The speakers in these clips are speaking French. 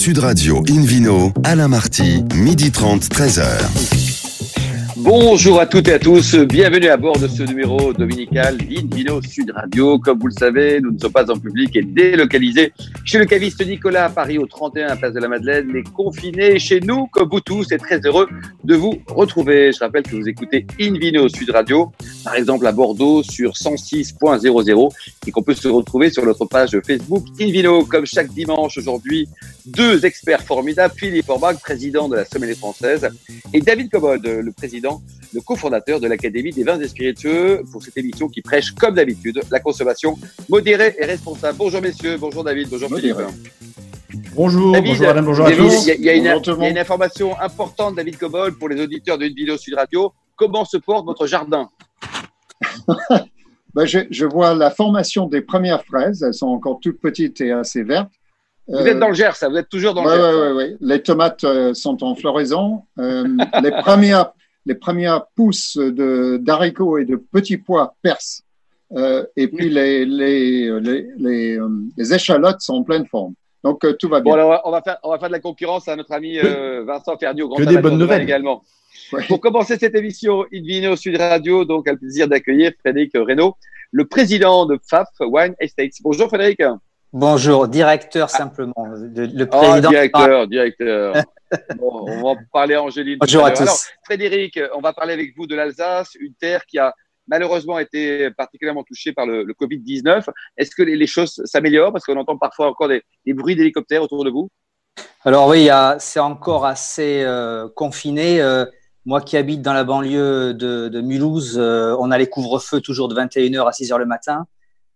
Sud Radio Invino, Alain Marty, midi 30, 13h. Bonjour à toutes et à tous, bienvenue à bord de ce numéro dominical d'Invino Sud Radio. Comme vous le savez, nous ne sommes pas en public et délocalisés chez le caviste Nicolas à Paris au 31 Place de la Madeleine, mais confinés chez nous comme vous tous et très heureux de vous retrouver. Je rappelle que vous écoutez Invino Sud Radio, par exemple à Bordeaux sur 106.00 et qu'on peut se retrouver sur notre page Facebook Invino comme chaque dimanche aujourd'hui. Deux experts formidables, Philippe Orbach, président de la Sommelier française et David Cobold, le président le cofondateur de l'Académie des vins et spiritueux, pour cette émission qui prêche, comme d'habitude, la consommation modérée et responsable. Bonjour messieurs, bonjour David, bonjour Philippe. Bonjour, bonjour Madame, bonjour à tous. Il y, a, une, information importante, David Cobol, pour les auditeurs d'une vidéo Sud Radio. Comment se porte votre jardin? Ben, je, vois la formation des premières fraises. Elles sont encore toutes petites et assez vertes. Vous êtes dans le Gers, ça Vous êtes toujours dans le Gers Oui, oui, oui. Les tomates euh, sont en floraison. Euh, les premières les premières pousses d'haricots et de petits pois percent. Euh, et puis les, les, les, euh, les, échalotes sont en pleine forme. Donc euh, tout va bien. Bon, on, va faire, on va faire de la concurrence à notre ami Vincent Fernier au Grand Que des bonnes nouvelles également. Pour commencer cette émission, au Sud Radio, donc le plaisir d'accueillir Frédéric Reynaud, le président de FAF Wine Estates. Bonjour Frédéric. Bonjour, directeur simplement. Le, ah, président. Oh, directeur, directeur. bon, on va parler Angéline. Bonjour à tous. Alors, Frédéric, on va parler avec vous de l'Alsace, une terre qui a malheureusement été particulièrement touchée par le, Covid-19. Est-ce que les, choses s'améliorent? Parce qu'on entend parfois encore des, bruits d'hélicoptères autour de vous. Alors oui, c'est encore assez euh, confiné. Euh, moi qui habite dans la banlieue de, Mulhouse, euh, on a les couvre-feux toujours de 21h à 6h le matin,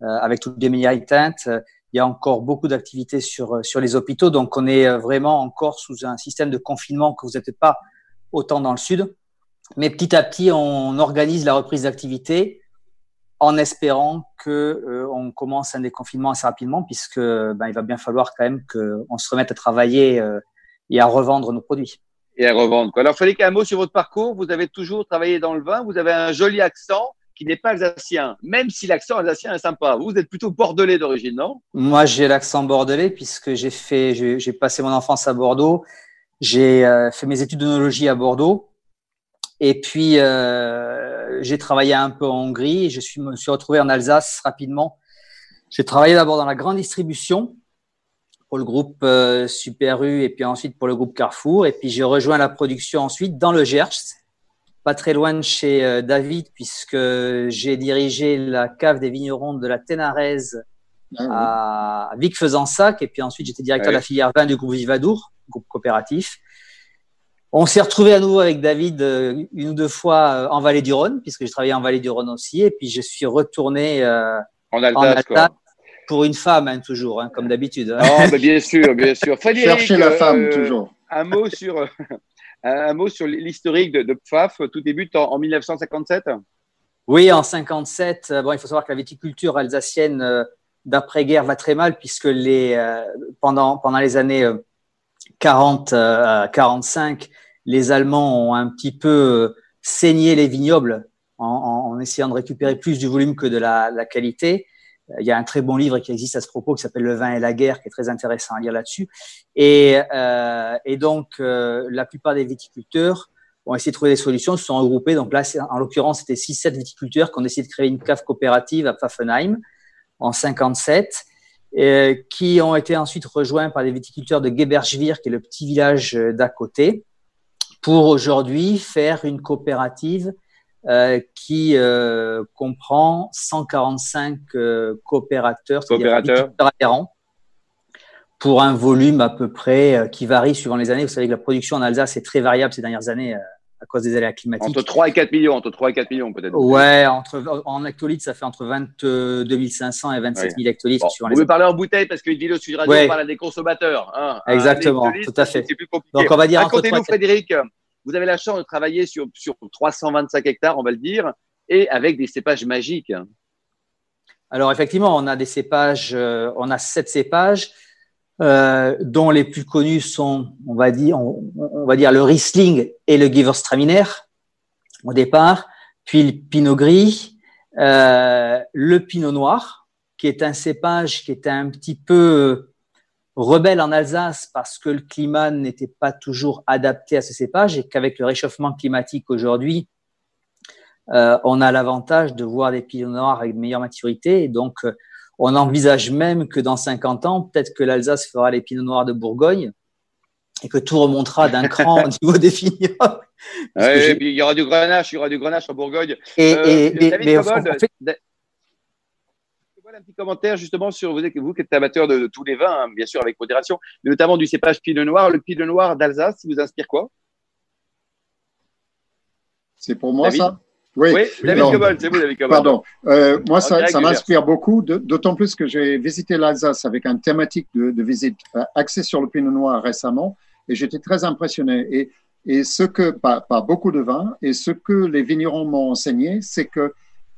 avec toutes les médias éteintes il y a encore beaucoup d'activités sur, euh, sur les hôpitaux. Donc, on est euh, vraiment encore sous un système de confinement que vous n'êtes pas autant dans le sud. Mais petit à petit, on organise la reprise d'activité en espérant que euh, on commence un déconfinement assez rapidement, puisque ben, il va bien falloir quand même qu'on se remette à travailler et à revendre nos produits. Et à revendre. Quoi. Alors, fallait qu'un mot sur votre parcours. Vous avez toujours travaillé dans le vin. Vous avez un joli accent qui n'est pas alsacien, même si l'accent alsacien est sympa. Vous, êtes plutôt bordelais d'origine, non? Moi, j'ai l'accent bordelais puisque j'ai fait, j'ai passé mon enfance à Bordeaux, j'ai euh, fait mes études d'onologie à Bordeaux, et puis euh, j'ai travaillé un peu en Hongrie. Je suis, me suis retrouvé en Alsace rapidement. J'ai travaillé d'abord dans la grande distribution pour le groupe euh, Super U et puis ensuite pour le groupe Carrefour. Et puis j'ai rejoint la production ensuite dans le Gers pas très loin de chez euh, David, puisque j'ai dirigé la cave des vignerons de la Ténarèse ah à Vic-Fezensac, et puis ensuite j'étais directeur de la filière vin du groupe Vivadour, groupe coopératif. On s'est retrouvé à nouveau avec David euh, une ou deux fois euh, en Vallée du Rhône, puisque j'ai travaillé en Vallée du Rhône aussi, et puis je suis retourné en Alsace, pour une femme, hein, toujours, hein, comme d'habitude. Oh, bien sûr, bien sûr. Chercher la femme, toujours. Un mot sur un mot sur l'historique de, PFAF. Tout débute en, 1957 Oui, en 57. Bon, il faut savoir que la viticulture alsacienne euh, d'après-guerre va très mal puisque les, euh, pendant, pendant les années 40 à 45, les Allemands ont un petit peu saigné les vignobles en, essayant de récupérer plus du volume que de la qualité. Euh, il y a un très bon livre qui existe à ce propos qui s'appelle Le vin et la guerre, qui est très intéressant à lire là-dessus. Et, euh, et, donc, euh, la plupart des viticulteurs ont essayé de trouver des solutions, se sont regroupés. Donc là, en l'occurrence, c'était 6-7 viticulteurs qui ont essayé de créer une cave coopérative à Pfaffenheim en 57, et qui ont été ensuite rejoints par des viticulteurs de Geberschwir, qui est le petit village d'à côté, pour aujourd'hui faire une coopérative euh, qui euh, comprend 145 euh, coopérateurs, coopérateurs. adhérents, pour un volume à peu près qui varie suivant les années. Vous savez que la production en Alsace est très variable ces dernières années à cause des aléas climatiques. Entre 3 et 4 millions, entre 3 et 4 millions peut-être. Ouais, entre, en hectolitres, ça fait entre 22 500 et 27 000 hectolitres. Bon, vous pouvez parler en bouteille parce qu'une vidéo sur radio, ouais. parle des consommateurs. Hein. Exactement, tout à fait. Plus Donc on va dire Racontez-nous, Frédéric, vous avez la chance de travailler sur, sur 325 hectares, on va le dire, et avec des cépages magiques. Alors effectivement, on a des cépages, euh, on a sept cépages, euh, dont les plus connus sont, on va dire, on, va dire le Riesling et le Gewürztraminer au départ, puis le Pinot Gris, euh, le Pinot Noir, qui est un cépage qui est un petit peu rebelle en Alsace parce que le climat n'était pas toujours adapté à ce cépage et qu'avec le réchauffement climatique aujourd'hui, euh, on a l'avantage de voir des pinots noirs avec de meilleure maturité. Et donc, euh, on envisage même que dans 50 ans, peut-être que l'Alsace fera les pinots noirs de Bourgogne et que tout remontera d'un cran au niveau des vignobles. Ouais, il y aura du grenache, il y aura du grenache en Bourgogne. Et, euh, mais, un petit commentaire justement sur vous, vous qui êtes amateur de, tous les vins, hein, bien sûr avec modération, mais notamment du cépage Pinot Noir. Le Pinot Noir d'Alsace, vous inspire quoi? C'est pour moi ça? Oui, David Cobol, c'est vous, David Cobol. Pardon. Euh, moi, ça, ça m'inspire beaucoup, d'autant plus que j'ai visité l'Alsace avec un thématique de, de visite euh, axée sur le Pinot Noir récemment, et j'étais très impressionné. Et, et ce que, pas, pas beaucoup de vins, et ce que les vignerons m'ont enseigné, c'est que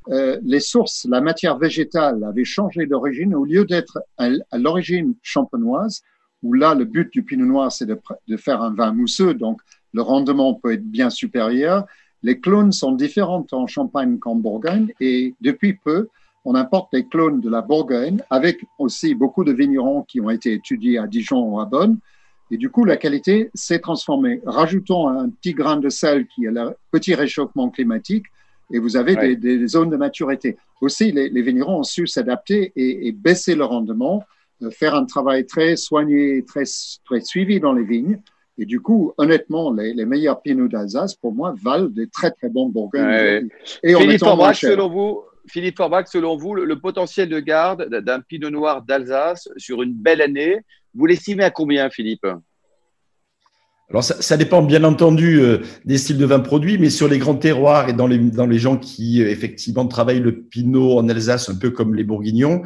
euh, les sources, la matière végétale avait changé d'origine. Au lieu d'être à, l'origine champenoise, où là, le but du pinot noir, c'est de, faire un vin mousseux, donc le rendement peut être bien supérieur. Les clones sont différentes en Champagne qu'en Bourgogne, et depuis peu, on importe les clones de la Bourgogne, avec aussi beaucoup de vignerons qui ont été étudiés à Dijon ou à Bonn. Et du coup, la qualité s'est transformée. Rajoutons un petit grain de sel qui est le petit réchauffement climatique et vous avez des, des, zones de maturité. Aussi, les, les vignerons ont su s'adapter et, et, baisser le rendement, euh, faire un travail très soigné, très, très suivi dans les vignes. Et du coup, honnêtement, les, les meilleurs pinots d'Alsace, pour moi, valent des très très bons bourgognes. Ouais. Et Philippe Forbach, selon vous, Philippe Forbach, selon vous, le, le potentiel de garde d'un pinot noir d'Alsace sur une belle année, vous l'estimez à combien, Philippe? Alors, ça, ça, dépend bien entendu euh, des styles de vin produits, mais sur les grands terroirs et dans les, dans les gens qui, euh, effectivement, travaillent le pinot en Alsace, un peu comme les bourguignons,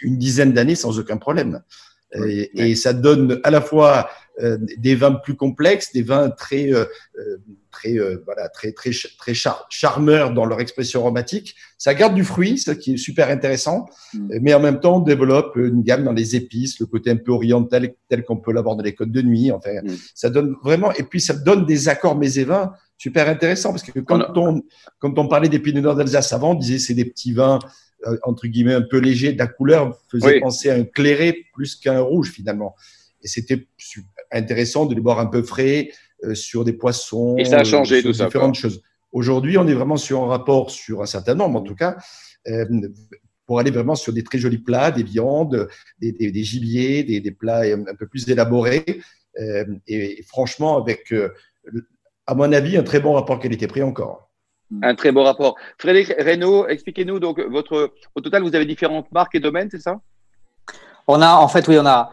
une dizaine d'années sans aucun problème. et, et, ça donne à la fois des vins plus complexes, des vins très, euh, euh, très, voilà, très, très, très char charmeurs dans leur expression aromatique. Ça garde du fruit, ce qui est super intéressant, mm. mais en même temps, on développe une gamme dans les épices, le côté un peu oriental tel qu'on peut l'avoir dans les côtes de nuit. Enfin, mm. ça donne vraiment, et puis ça donne des accords vins super intéressants parce que quand on, quand on parlait des Pinot Noirs d'Alsace avant, on disait c'est des petits vins entre guillemets un peu légers, la couleur faisait penser à un clairé plus qu'un rouge finalement. Et c'était intéressant de les boire un peu frais euh, sur des poissons. Et ça a changé tout ça. Différentes choses. Aujourd'hui, on est vraiment sur un rapport, sur un certain nombre en tout cas, euh, pour aller vraiment sur des très jolis plats, des viandes, des, des, des gibiers, des, des, plats un peu plus élaborés. Euh, et, franchement, avec, euh, à mon avis, un très bon rapport qualité-prix encore. Un très bon rapport. Frédéric Reynaud, expliquez-nous donc votre. Au total, vous avez différentes marques et domaines, c'est ça? On a, en fait, oui, on a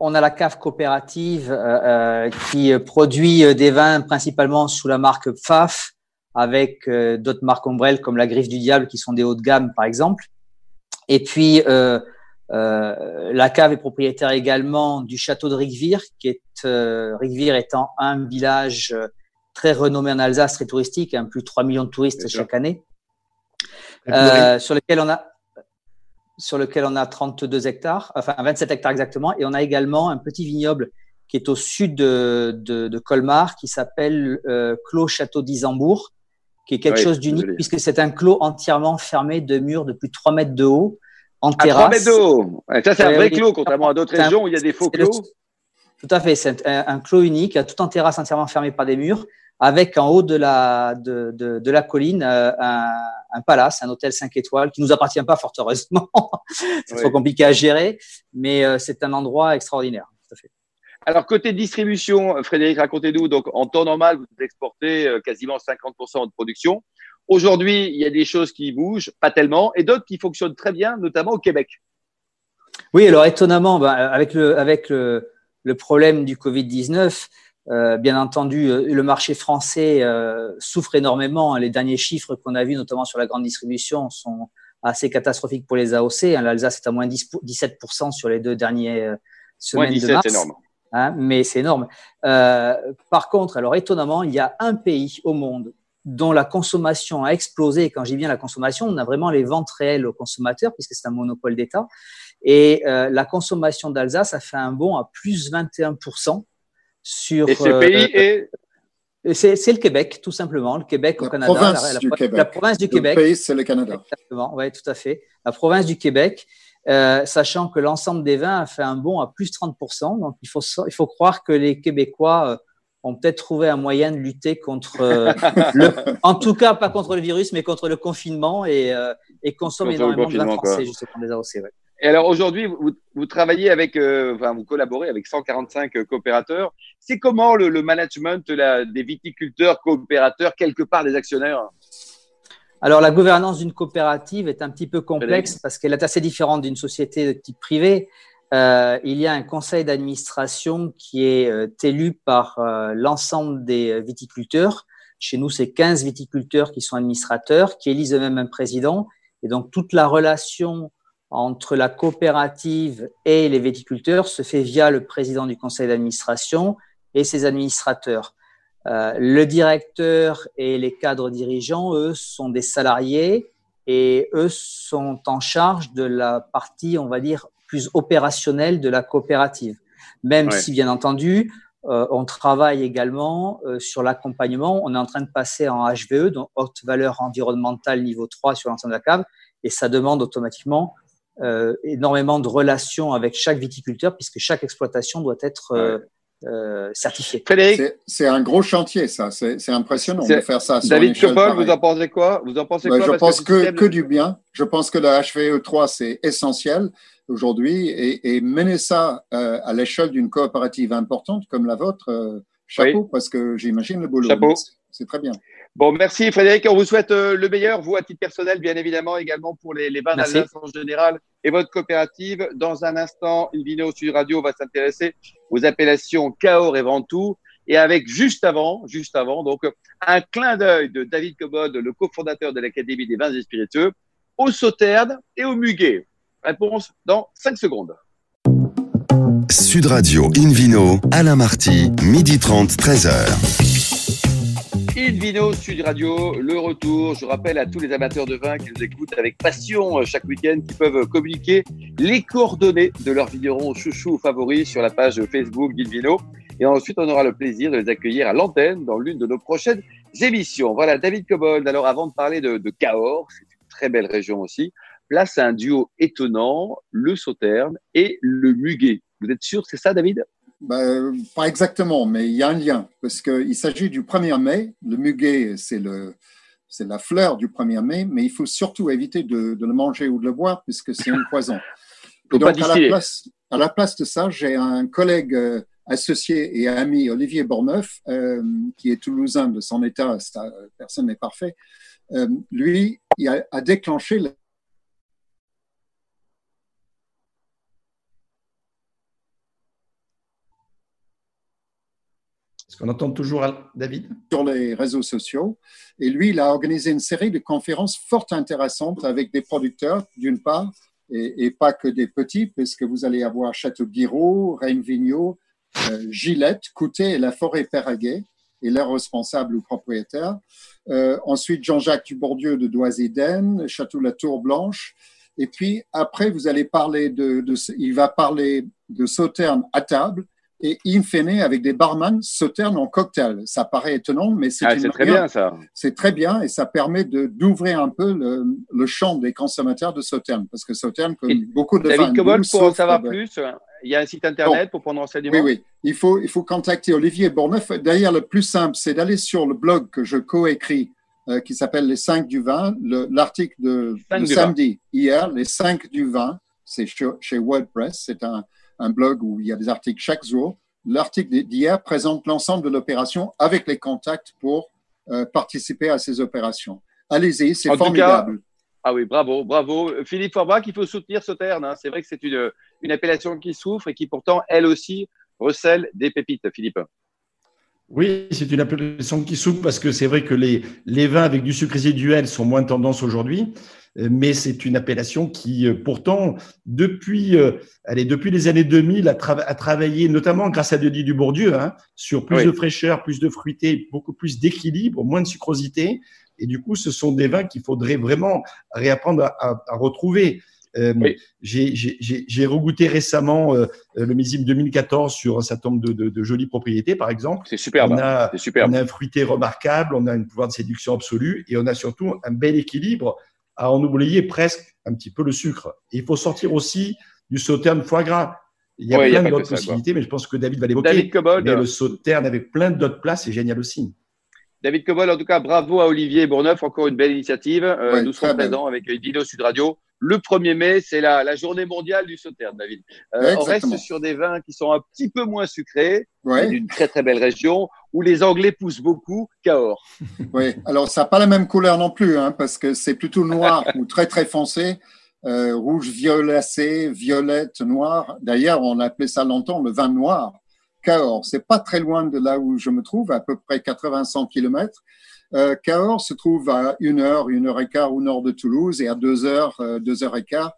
on a la cave coopérative euh, euh, qui produit euh, des vins principalement sous la marque Pfaff, avec d'autres marques ombrelles comme la Griffe du Diable qui sont des hauts de gamme par exemple. Et puis la cave est propriétaire également du château de Rigvire, qui est Rigvire étant un village très renommé en Alsace, très touristique, hein, plus de 3 millions de touristes chaque année, sur lequel on a sur lequel on a 32 hectares, enfin 27 hectares exactement, et on a également un petit vignoble qui est au sud de, de, de Colmar, qui s'appelle euh, Clos Château d'Isambourg, qui est quelque chose d'unique puisque c'est un clos entièrement fermé de murs de plus de 3 mètres de haut, en terrasse. 3 mètres de haut Ça, c'est un vrai clos, contrairement à d'autres régions où il y a des faux clos. Tout à fait, c'est un, un, clos unique, tout en terrasse entièrement fermé par des murs, avec en haut de la, de, de, de la colline euh, un, un, palace, un hôtel 5 étoiles qui nous appartient pas fort heureusement. c'est trop compliqué à gérer, mais euh, c'est un endroit extraordinaire. Tout à fait. Alors, côté distribution, Frédéric, racontez-nous. Donc, en temps normal, vous exportez euh, quasiment 50% de production. Aujourd'hui, il y a des choses qui bougent, pas tellement, et d'autres qui fonctionnent très bien, notamment au Québec. Oui, alors étonnamment, ben, avec le, avec le, le problème du Covid-19, euh, bien entendu, euh, le marché français euh, souffre énormément. Les derniers chiffres qu'on a vus, notamment sur la grande distribution, sont assez catastrophiques pour les AOC. Hein, L'Alsace est à moins 10, 17% sur les deux derniers semaines de mars. énorme. Hein, mais c'est énorme. par contre, alors étonnamment, il y a un pays au monde dont la consommation a explosé. quand j'ai bien la consommation, on a vraiment les ventes réelles aux consommateurs, puisque c'est un monopole d'État. Et la consommation d'Alsace a fait un bond à plus 21% sur. Et ce pays euh, est. C'est le Québec, tout simplement. Le Québec au Canada. Province la, du la, Québec. la, province du Québec. Le pays, c'est le Canada. Exactement, oui, tout à fait. La province du Québec. euh, sachant que l'ensemble des vins a fait un bond à plus 30%. Donc, il faut, il faut croire que les Québécois euh, ont peut-être trouvé un moyen de lutter contre, euh, le, en tout cas pas contre le virus, mais contre le confinement et, et consomment énormément de vin français, justement, des AOC. Et alors aujourd'hui, vous, vous, travaillez avec, enfin, vous collaborez avec 145 coopérateurs. C'est comment le, le management la, des viticulteurs coopérateurs, quelque part des actionnaires? Alors, la gouvernance d'une coopérative est un petit peu complexe parce qu'elle est assez différente d'une société de type privé. Euh, il y a un conseil d'administration qui est euh, élu par euh, l'ensemble des viticulteurs. Chez nous, c'est 15 viticulteurs qui sont administrateurs, qui élisent eux-mêmes un président. Et donc, toute la relation entre la coopérative et les viticulteurs se fait via le président du conseil d'administration et ses administrateurs. Euh, le directeur et les cadres dirigeants, eux, sont des salariés et eux sont en charge de la partie, on va dire, plus opérationnelle de la coopérative. Même si, bien entendu, euh, on travaille également euh, sur l'accompagnement. On est en train de passer en HVE, donc haute valeur environnementale niveau 3 sur l'ensemble de la cave, et ça demande automatiquement énormément de relations avec chaque viticulteur, puisque chaque exploitation doit être euh, certifié. C'est un gros chantier, ça. C'est impressionnant de faire ça. David Chopol, vous en pensez quoi? Vous en pensez quoi? Je pense que, que, du bien. Je pense que le HVE3, c'est essentiel aujourd'hui. Et, mener ça euh, à l'échelle d'une coopérative importante comme la vôtre, euh, chapeau, parce que j'imagine le boulot. Chapeau. C'est très bien. Bon, merci Frédéric. On vous souhaite le meilleur, vous à titre personnel, bien évidemment, également pour les, les bains d'Alsace en général et votre coopérative. Dans un instant, Invino Sud Radio va s'intéresser aux appellations Cahors et Ventoux. Et avec juste avant, juste avant, donc un clin d'œil de David Cobod, le cofondateur de l'Académie des vins et spiritueux, au sauterne et au muguet. Réponse dans 5 secondes. Sud Radio Invino, Alain Marty, midi 30, 13h. Vino Sud Radio, le retour. Je rappelle à tous les amateurs de vin qui nous écoutent avec passion euh, chaque week-end, qui peuvent communiquer les coordonnées de leurs vignerons chouchou favoris sur la page Facebook Vino. Et ensuite, on aura le plaisir de les accueillir à l'antenne dans l'une de nos prochaines émissions. Voilà, David Cobold. Alors, avant de parler de, de Cahors, c'est une très belle région aussi, place à un duo étonnant, le Sauterne et le Muguet. Vous êtes sûr, c'est ça, David? Ben, pas exactement, mais il y a un lien, parce qu'il s'agit du 1er mai. Le muguet, c'est le, c'est la fleur du 1er mai, mais il faut surtout éviter de, de le manger ou de le boire, puisque c'est un poison. Et donc, à la, place, à la, place, de ça, j'ai un collègue euh, associé et ami, Olivier Borneuf, euh, qui est toulousain de son état, personne n'est parfait. Euh, lui, il a, a déclenché On entend toujours David? Sur les réseaux sociaux. Et lui, il a organisé une série de conférences fort intéressantes avec des producteurs, d'une part, et, pas que des petits, puisque vous allez avoir Château-Guiraud, Rennes-Vigneault, euh, Gillette, Coutet et la forêt Péraguet, et leurs responsables ou propriétaires. Euh, ensuite, Jean-Jacques Dubourdieu de Doisiden, Château-La Tour Blanche. Et puis, après, vous allez parler de il va parler de Sauterne à table et in fine avec des barman sauterne en cocktail. Ça paraît étonnant, mais c'est ah, très bien ça. C'est très bien et ça permet d'ouvrir un peu le, le, champ des consommateurs de sauterne parce que sauterne, comme beaucoup de David Cobol, pour en savoir plus, il y a un site internet pour prendre renseignement. Oui, oui. Il faut, il faut contacter Olivier Bourneuf. D'ailleurs, le plus simple, c'est d'aller sur le blog que je coécris euh, qui s'appelle Les 5 du vin, l'article de, samedi, hier, Les 5 du vin, c'est chez WordPress, c'est un un blog où il y a des articles chaque jour. L'article d'hier présente l'ensemble de l'opération avec les contacts pour euh, participer à ces opérations. Allez-y, c'est formidable. ah oui, bravo, bravo. Philippe Forbach, il faut soutenir Sauterne. Hein. C'est vrai que c'est une, une appellation qui souffre et qui pourtant, elle aussi, recèle des pépites, Philippe. Oui, c'est une appellation qui souffre parce que c'est vrai que les, les vins avec du sucre résiduel sont moins tendance aujourd'hui. Euh, mais c'est une appellation qui, euh, pourtant, depuis, euh, allez, depuis les années 2000, a, travaillé, notamment grâce à Denis Dubourdieu, hein, sur plus de fraîcheur, plus de fruité, beaucoup plus d'équilibre, moins de sucrosité. Et du coup, ce sont des vins qu'il faudrait vraiment réapprendre à, retrouver. J'ai regoûté récemment le millésime 2014 sur un certain nombre de, de, jolies propriétés, par exemple. C'est superbe. On a, on a un fruité remarquable, on a un pouvoir de séduction absolu et on a surtout un bel équilibre à en oublier presque un petit peu le sucre. il faut sortir aussi du sauterne foie gras. Il y a plein d'autres possibilités, mais je pense que David va l'évoquer. David Cobol. Mais le sauterne avec plein d'autres plats, c'est génial aussi. David Cobol, en tout cas, bravo à Olivier Bourneuf, encore une belle initiative. Euh, nous serons présents avec Dino Sud Radio. Le 1er mai, c'est la, la, journée mondiale du sauterne, David. Euh, on reste sur des vins qui sont un petit peu moins sucrés, d'une très très belle région, où les Anglais poussent beaucoup, Cahors. Oui, alors ça n'a pas la même couleur non plus, hein, parce que c'est plutôt noir ou très très foncé. Euh, rouge violacé, violette, noir. D'ailleurs, on appelait ça longtemps le vin noir. Cahors, c'est pas très loin de là où je me trouve, à peu près 80-100 kilomètres. Euh, Cahors se trouve à une heure, une heure et quart au nord de Toulouse et à deux heures, euh, deux heures et quart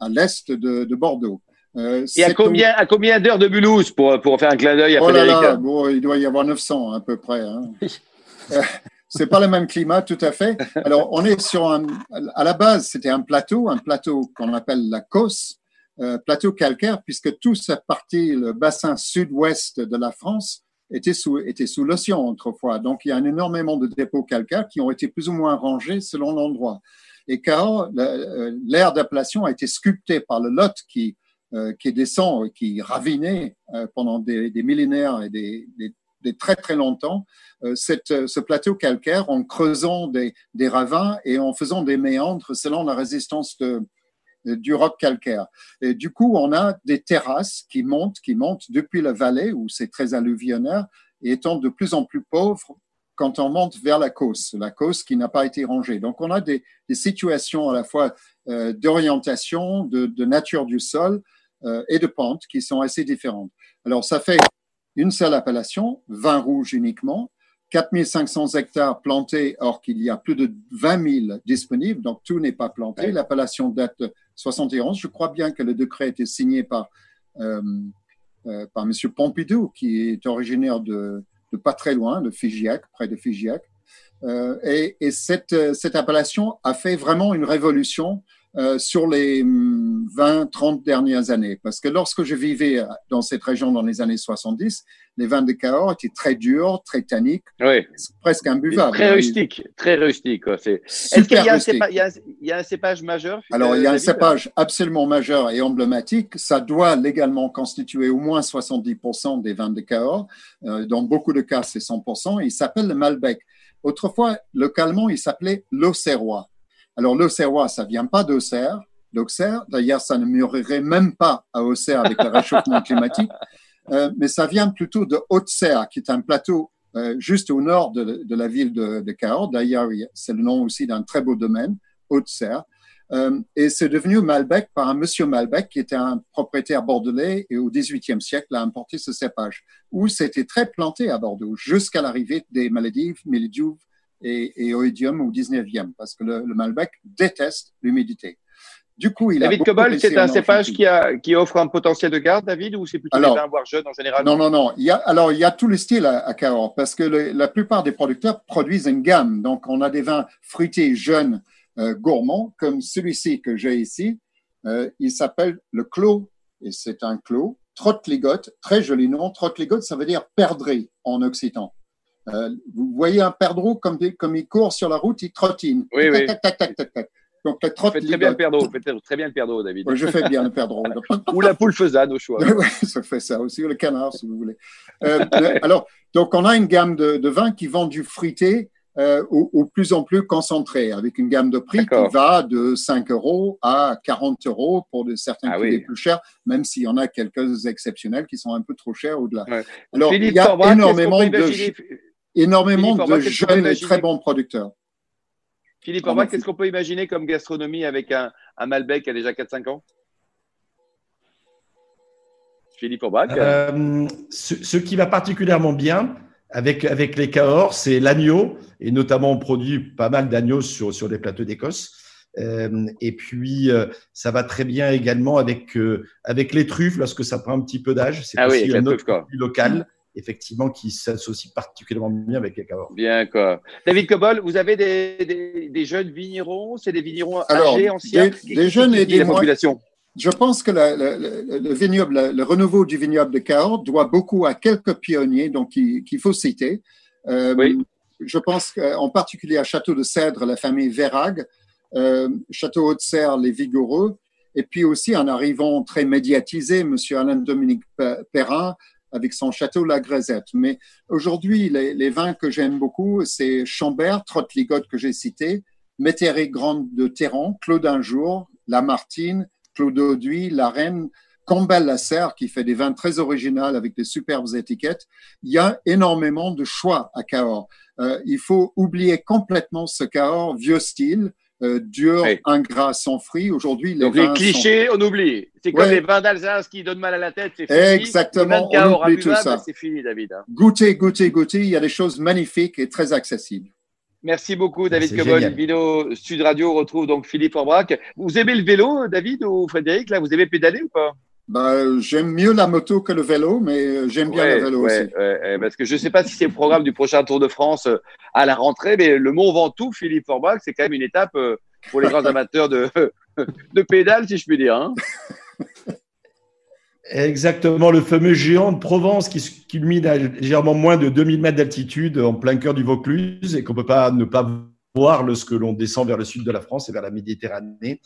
à l'est de, de, Bordeaux. Euh, et à combien, à combien d'heures de Mulhouse pour, pour faire un clin d'œil à oh là là, bon, Il doit y avoir 900 à peu près. Hein. Euh, c'est pas le même climat, tout à fait. Alors, on est sur un, à la base, c'était un plateau, un plateau qu'on appelle la Cosse, euh, plateau calcaire, puisque toute cette partie, le bassin sud-ouest de la France, était sous, l'océan autrefois. Donc, il y a un énormément de dépôts calcaires qui ont été plus ou moins rangés selon l'endroit. Et car euh, l'aire d'appellation a été sculptée par le Lot qui, euh, qui descend, qui ravinait pendant des, millénaires et des, très très longtemps cette, ce plateau calcaire en creusant des ravins et en faisant des méandres selon la résistance de, du roc calcaire. Et du coup, on a des terrasses qui montent, qui montent depuis la vallée où c'est très alluvionnaire et étant de plus en plus pauvres quand on monte vers la côte, la côte qui n'a pas été rangée. Donc, on a des, situations à la fois euh, d'orientation, de, nature du sol euh, et de pente qui sont assez différentes. Alors, ça fait une seule appellation, vin rouge uniquement, 4500 hectares plantés, or qu'il y a plus de 20 000 disponibles, donc tout n'est pas planté. L'appellation date de 71. Je crois bien que le décret a été signé par, euh, euh, par M. Pompidou, qui est originaire de, pas très loin, de Figeac, près de Figeac. Euh, et, et cette, cette appellation a fait vraiment une révolution euh, sur les 20, 30 dernières années. Parce que lorsque je vivais dans cette région dans les années 70, les vins de Cahors étaient très durs, très tanniques, oui. presque imbuvables. Très rustique, très rustique. Est-ce qu'il y, y, a un cépage majeur Alors, il y a un cépage absolument majeur et emblématique. Ça doit légalement constituer au moins 70% des vins de Cahors. Euh, dans beaucoup de cas, c'est 100%. Il s'appelle le Malbec. Autrefois, localement, il s'appelait l'Auxerrois. Alors, l'Auxerrois, ça vient pas d'Auxerre, d'Auxerre. D'ailleurs, ça ne mûrirait même pas à Auxerre avec le réchauffement climatique. Euh, mais ça vient plutôt de Haute-Serre, qui est un plateau euh, juste au nord de, de la ville de, de Cahors. D'ailleurs, c'est le nom aussi d'un très beau domaine, Haute-Serre. Euh, et c'est devenu Malbec par un monsieur Malbec qui était un propriétaire bordelais et au XVIIIe siècle a importé ce cépage, où c'était très planté à Bordeaux jusqu'à l'arrivée des maladies, mildiou, et, et oïdium au 19e, parce que le, Malbec déteste l'humidité. Du coup, il David Cobol, c'est un cépage qui, a, qui offre un potentiel de garde, David, ou c'est plutôt alors, des vins voire jeunes en général? Non, non, non. Il y a, alors, il y a tous les styles à, à Cahors, parce que la plupart des producteurs produisent une gamme. Donc, on a des vins fruités, jeunes, euh, gourmands, comme celui-ci que j'ai ici. Euh, il s'appelle le Clos, et c'est un Clos. Trottligot, très joli nom. Trottligot, ça veut dire perdrix en occitan. Euh, vous voyez un perdreau comme, comme il court sur la route, il trottine. Oui, tac, oui. Tac, tac, tac, tac, tac. Donc, la trotte très bien le perdreau, très bien le perdreau, David. je fais bien le perdreau. Ou la poule faisade, au choix. oui, ça fait ça aussi, ou le canard, si vous voulez. Euh, alors, donc, on a une gamme de, de vins qui vend du fruité euh, au, au, plus en plus concentré, avec une gamme de prix qui va de 5 euros à 40 euros pour de, certains ah, oui. plus chers, même s'il y en a quelques exceptionnels qui sont un peu trop chers au-delà. Ouais. Alors, Philippe il y a énormément de énormément de jeunes et très bons producteurs. Philippe Orbach, qu'est-ce qu'on peut imaginer comme gastronomie avec un, un Malbec qui a déjà 4-5 ans? Philippe Orbach euh, ce, ce, qui va particulièrement bien avec, avec les Cahors, c'est l'agneau, et notamment on produit pas mal d'agneaux sur, sur les plateaux d'Écosse. Euh, et puis, euh, ça va très bien également avec, euh, avec les truffes lorsque ça prend un petit peu d'âge. C'est ah aussi oui, un autre produit local effectivement, qui s'associe particulièrement bien avec les Cahors. Bien, quoi. David Cobol, vous avez des, des, des jeunes vignerons? C'est des vignerons Alors, âgés, anciens? Des, des jeunes et des populations je pense que la, la, le, vignoble, le, le renouveau du vignoble de Cahors doit beaucoup à quelques pionniers, donc qu'il faut citer. Euh, oui. Je pense en particulier à Château de Cèdre, la famille Vérag, euh, Château Haute-Serre, les Vigoureux, et puis aussi en arrivant très médiatisé, Monsieur Alain Dominique Perrin avec son château La Grisette. Mais aujourd'hui, les, vins que j'aime beaucoup, c'est Chambert, Trotte-Ligotte que j'ai cité, Métairie Grande de Terran, Claude Jour, La Martine, Claude Auduit, La Reine, Campbell Lasserre qui fait des vins très originaux avec des superbes étiquettes. Il y a énormément de choix à Cahors. Euh, il faut oublier complètement ce Cahors vieux style euh, dur, ingrat, sans fruits. Aujourd'hui, les Donc les clichés, on oublie. C'est comme les vins d'Alsace qui donnent mal à la tête, c'est fini. Exactement, on oublie tout ça. C'est fini, David. Hein. Goûtez, goûtez, goûtez. Il y a des choses magnifiques et très accessibles. Merci beaucoup, David Cobol. Vino Sud Radio retrouve donc Philippe Orbrac. Vous aimez le vélo, David ou Frédéric Là, vous aimez pédaler ou pas? Bah, j'aime mieux la moto que le vélo, mais j'aime bien le vélo aussi. parce que je ne sais pas si c'est le programme du prochain Tour de France euh, à la rentrée, mais le Mont Ventoux, Philippe Forbach, c'est quand même une étape euh, pour les grands amateurs de, de pédale, si je puis dire. Hein. Exactement, le fameux géant de Provence qui culmine à légèrement moins de 2000 mètres d'altitude en plein cœur du Vaucluse et qu'on ne peut pas ne pas voir lorsque l'on descend vers le sud de la France et vers la Méditerranée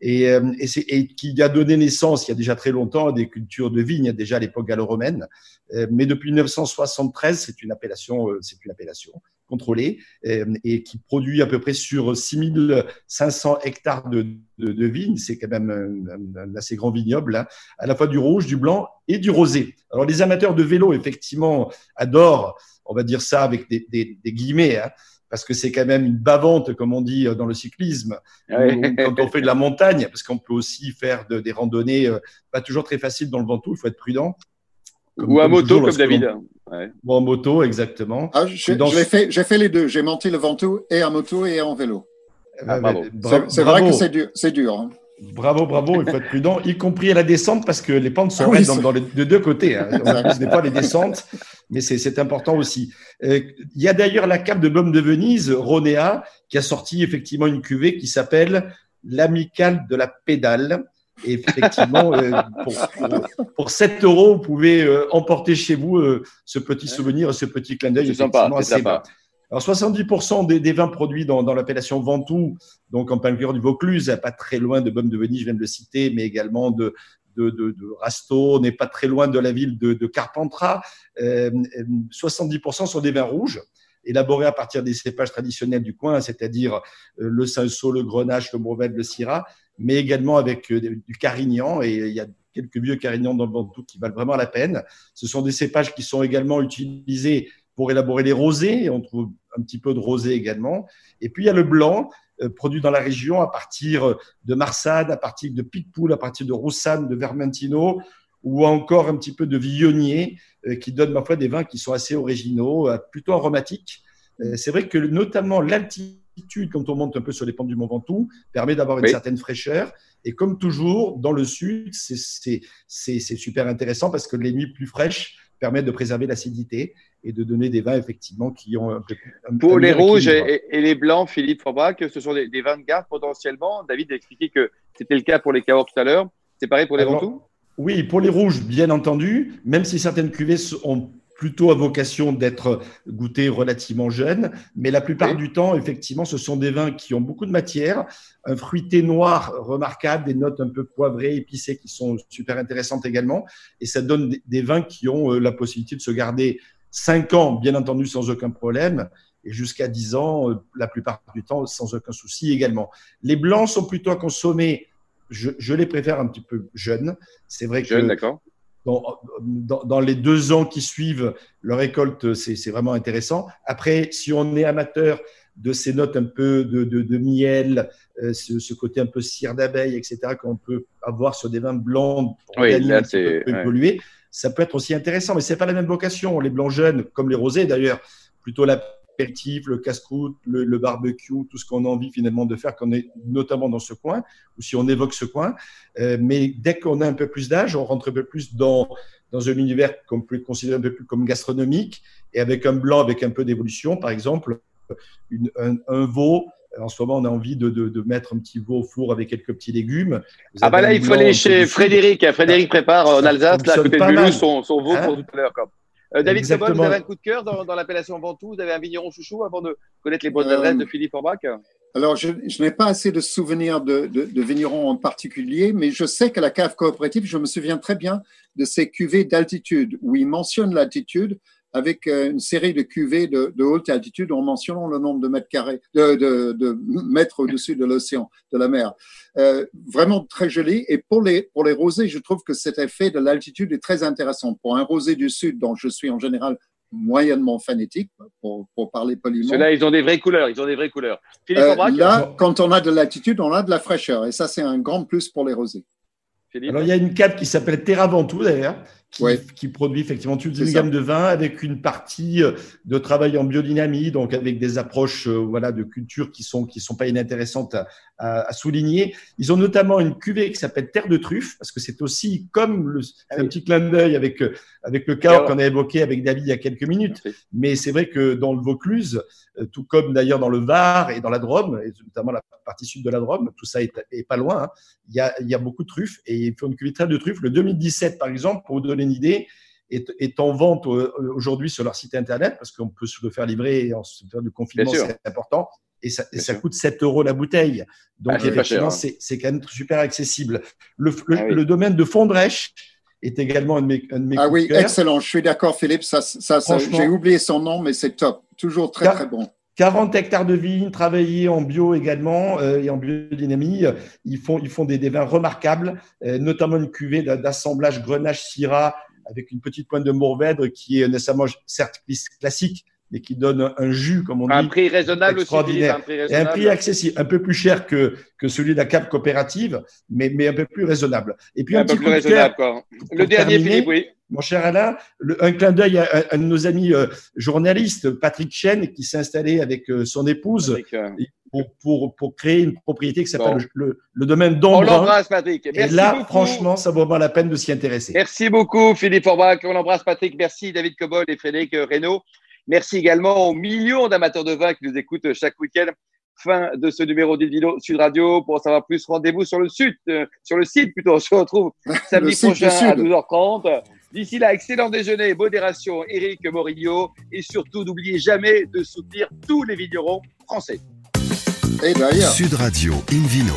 et, euh, et, et, qui a donné naissance il y a déjà très longtemps à des cultures de vignes, déjà à l'époque gallo-romaine. Euh, mais depuis 1973, c'est une appellation, euh, c'est une appellation contrôlée et qui produit à peu près sur 6500 hectares de, de, de vignes. C'est quand même un, un, assez grand vignoble, hein, à la fois du rouge, du blanc et du rosé. Alors les amateurs de vélo, effectivement, adorent, on va dire ça avec des, des, des guillemets, hein, parce que c'est quand même une bavante, comme on dit euh, dans le cyclisme, quand on fait de la montagne, parce qu'on peut aussi faire de, des randonnées euh, pas toujours très faciles dans le Ventoux, il faut être prudent. Ou à moto, comme David. Ou en moto, exactement. Ah, j'ai fait, fait, les deux. J'ai monté le Ventoux et en moto et en vélo. Ah, c'est vrai que c'est dur. dur hein. Bravo, bravo, il faut être prudent, y compris à la descente, parce que les pentes sont ah dans, les, de deux côtés. Hein. On des fois les descentes, mais c'est important aussi. Euh, il y a d'ailleurs la cape de Baume de Venise, Ronéa, qui a sorti effectivement une cuvée qui s'appelle l'amicale de la pédale. Et effectivement, euh, pour, 7 euros, vous pouvez euh, emporter chez vous ce petit souvenir, ce petit clin d'œil. C'est sympa, c'est sympa. Alors 70% des, vins produits dans, l'appellation Ventoux, donc en plein cœur du Vaucluse, pas très loin de Baume de Venise, je viens de le citer, mais également de, de, de, Rasto, n'est pas très loin de la ville de, Carpentras. 70% euh, sont des vins rouges élaborés à partir des cépages traditionnels du coin, c'est-à-dire euh, le Cinsault, le Grenache, le Mourvèdre, le Syrah, mais également avec euh, du Carignan. Et il y a quelques vieux Carignans dans le Ventoux qui valent vraiment la peine. Ce sont des cépages qui sont également utilisés pour élaborer les rosés. On trouve un petit peu de rosé également. Et puis il y a le blanc, euh, produit dans la région à partir de Marsade, à partir de Picpoul, à partir de Roussanne, de Vermentino, ou encore un petit peu de Villonnier, euh, qui donne ma foi des vins qui sont assez originaux, euh, plutôt aromatiques. C'est vrai que notamment l'altitude, quand on monte un peu sur les pentes du Mont Ventoux, permet d'avoir une certaine fraîcheur. Et comme toujours, dans le sud, c'est super intéressant parce que les nuits plus fraîches permettent de préserver l'acidité et de donner des vins effectivement qui ont un peu Pour les rouges et, les blancs, Philippe Forbach, ce sont des, vins de garde potentiellement. David a expliqué que c'était le cas pour les Cahors tout à l'heure. C'est pareil pour les Ventoux Oui, pour les rouges, bien entendu, même si certaines cuvées ont plutôt à vocation d'être goûtés relativement jeunes, mais la plupart du temps, effectivement, ce sont des vins qui ont beaucoup de matière, un fruité noir remarquable, des notes un peu poivrées, épicées qui sont super intéressantes également, et ça donne des vins qui ont euh, la possibilité de se garder 5 ans, bien entendu, sans aucun problème, et jusqu'à 10 ans, euh, la plupart du temps, sans aucun souci également. Les blancs sont plutôt à consommer, je, les préfère un petit peu jeunes. C'est vrai que d'accord dans, dans, les deux ans qui suivent leur récolte, c'est vraiment intéressant. Après, si on est amateur de ces notes un peu de, de, de miel, euh, ce, ce, côté un peu cire d'abeille, etc., qu'on peut avoir sur des vins blancs pour oui, là, c'est évoluer, ça peut être aussi intéressant. Mais c'est pas la même vocation. Les blancs jeunes, comme les rosés d'ailleurs, plutôt la le casse-croûte, le, barbecue, tout ce qu'on a envie finalement de faire quand on est notamment dans ce coin, ou si on évoque ce coin. Euh, mais dès qu'on a un peu plus d'âge, on rentre un peu plus dans, dans un univers qu'on peut considérer un peu plus comme gastronomique, et avec un blanc avec un peu d'évolution, par exemple, une, un, veau, en ce moment, on a envie de, de, de, mettre un petit veau au four avec quelques petits légumes. ah bah là, il faut aller chez Frédéric. Frédéric prépare en Alsace, là, à côté de Mulhouse, son, son veau hein pour tout à l'heure. Euh, David Sobol, vous avez un coup de cœur dans, dans l'appellation Ventoux? Vous avez un vigneron chouchou avant de connaître les bonnes adresses de Philippe Orbach? Alors, je, n'ai pas assez de souvenirs de, de, vignerons en particulier, mais je sais qu'à la cave coopérative, je me souviens très bien de ces cuvées d'altitude où ils mentionnent l'altitude avec euh, une série de cuvées de, haute altitude en mentionnant le nombre de mètres carrés, de, mètres au-dessus de l'océan, de la mer. Euh, vraiment très joli. Et pour les, pour les rosés, je trouve que cet effet de l'altitude est très intéressant. Pour un rosé du sud, dont je suis en général moyennement phonétique, pour, pour parler poliment. Ceux-là, ils ont des vraies couleurs. Ils ont des vraies couleurs. Euh, là, quand on a de l'altitude, on a de la fraîcheur. Et ça, c'est un grand plus pour les rosés. Alors, il y a une cave qui s'appelle Terra Ventoux, d'ailleurs, qui, produit effectivement toute une gamme de vins avec une partie euh, de travail en biodynamie, donc avec des approches euh, voilà, de culture qui sont, qui sont pas inintéressantes à, souligner. Ils ont notamment une cuvée qui s'appelle Terre de Truffe, parce que c'est aussi comme le, ah un petit clin d'œil avec, euh, avec le cas qu'on a évoqué avec David il y a quelques minutes. Mais c'est vrai que dans le Vaucluse, tout comme d'ailleurs dans le Var et dans la Drôme, et notamment la partie sud de la Drôme, tout ça est, pas loin, hein, il, y a, il y a beaucoup de truffes et ils font une cuvée Terre de Truffe. Le 2017, par exemple, pour vous donner une idée, est, en vente aujourd'hui sur leur site internet parce qu'on peut se le faire livrer en période de confinement, c'est important. Et ça, ça coûte 7 euros la bouteille. Donc, ah, effectivement, hein. c'est quand même super accessible. Le, ah le, domaine de Fondrèche est également un de mes, un de mes Ah oui, excellent. Je suis d'accord, Philippe. Ça, ça, J'ai oublié son nom, mais c'est top. Toujours très, très bon. 40 hectares de vignes, travaillés en bio également euh, et en biodynamie. Ils font, ils font des, des vins remarquables, euh, notamment une cuvée d'assemblage Grenache-Syrah avec une petite pointe de Mourvèdre qui est nécessairement, certes classique, mais qui donne un jus, comme on dit. Un prix raisonnable extraordinaire. Aussi, un prix raisonnable. Et un prix accessible, un peu plus cher que, que celui de la CAP coopérative, mais, mais un peu plus raisonnable. Et puis un, peu plus raisonnable, quoi. Le dernier, Philippe, oui. Mon cher Alain, un clin d'œil à, un de nos amis euh, journalistes, Patrick Chen, qui s'est installé avec euh, son épouse euh, pour, pour, pour, créer une propriété qui s'appelle le, le, domaine d'Ombre. On l'embrasse, Patrick. Merci Et là, franchement, ça vaut vraiment la peine de s'y intéresser. Merci beaucoup, Philippe Orbach. On l'embrasse, Patrick. Merci, David Cobol et Frédéric Reynaud. Merci également aux millions d'amateurs de vin qui nous écoutent chaque week-end. Fin de ce numéro d'Invino Sud Radio. Pour en savoir plus, rendez-vous sur le sud, euh, sur le site plutôt. On se retrouve samedi prochain à 12h30. D'ici là, excellent déjeuner, modération, Eric Morillo. Et surtout, n'oubliez jamais de soutenir tous les vignerons français. Et d'ailleurs. Sud Radio Invino.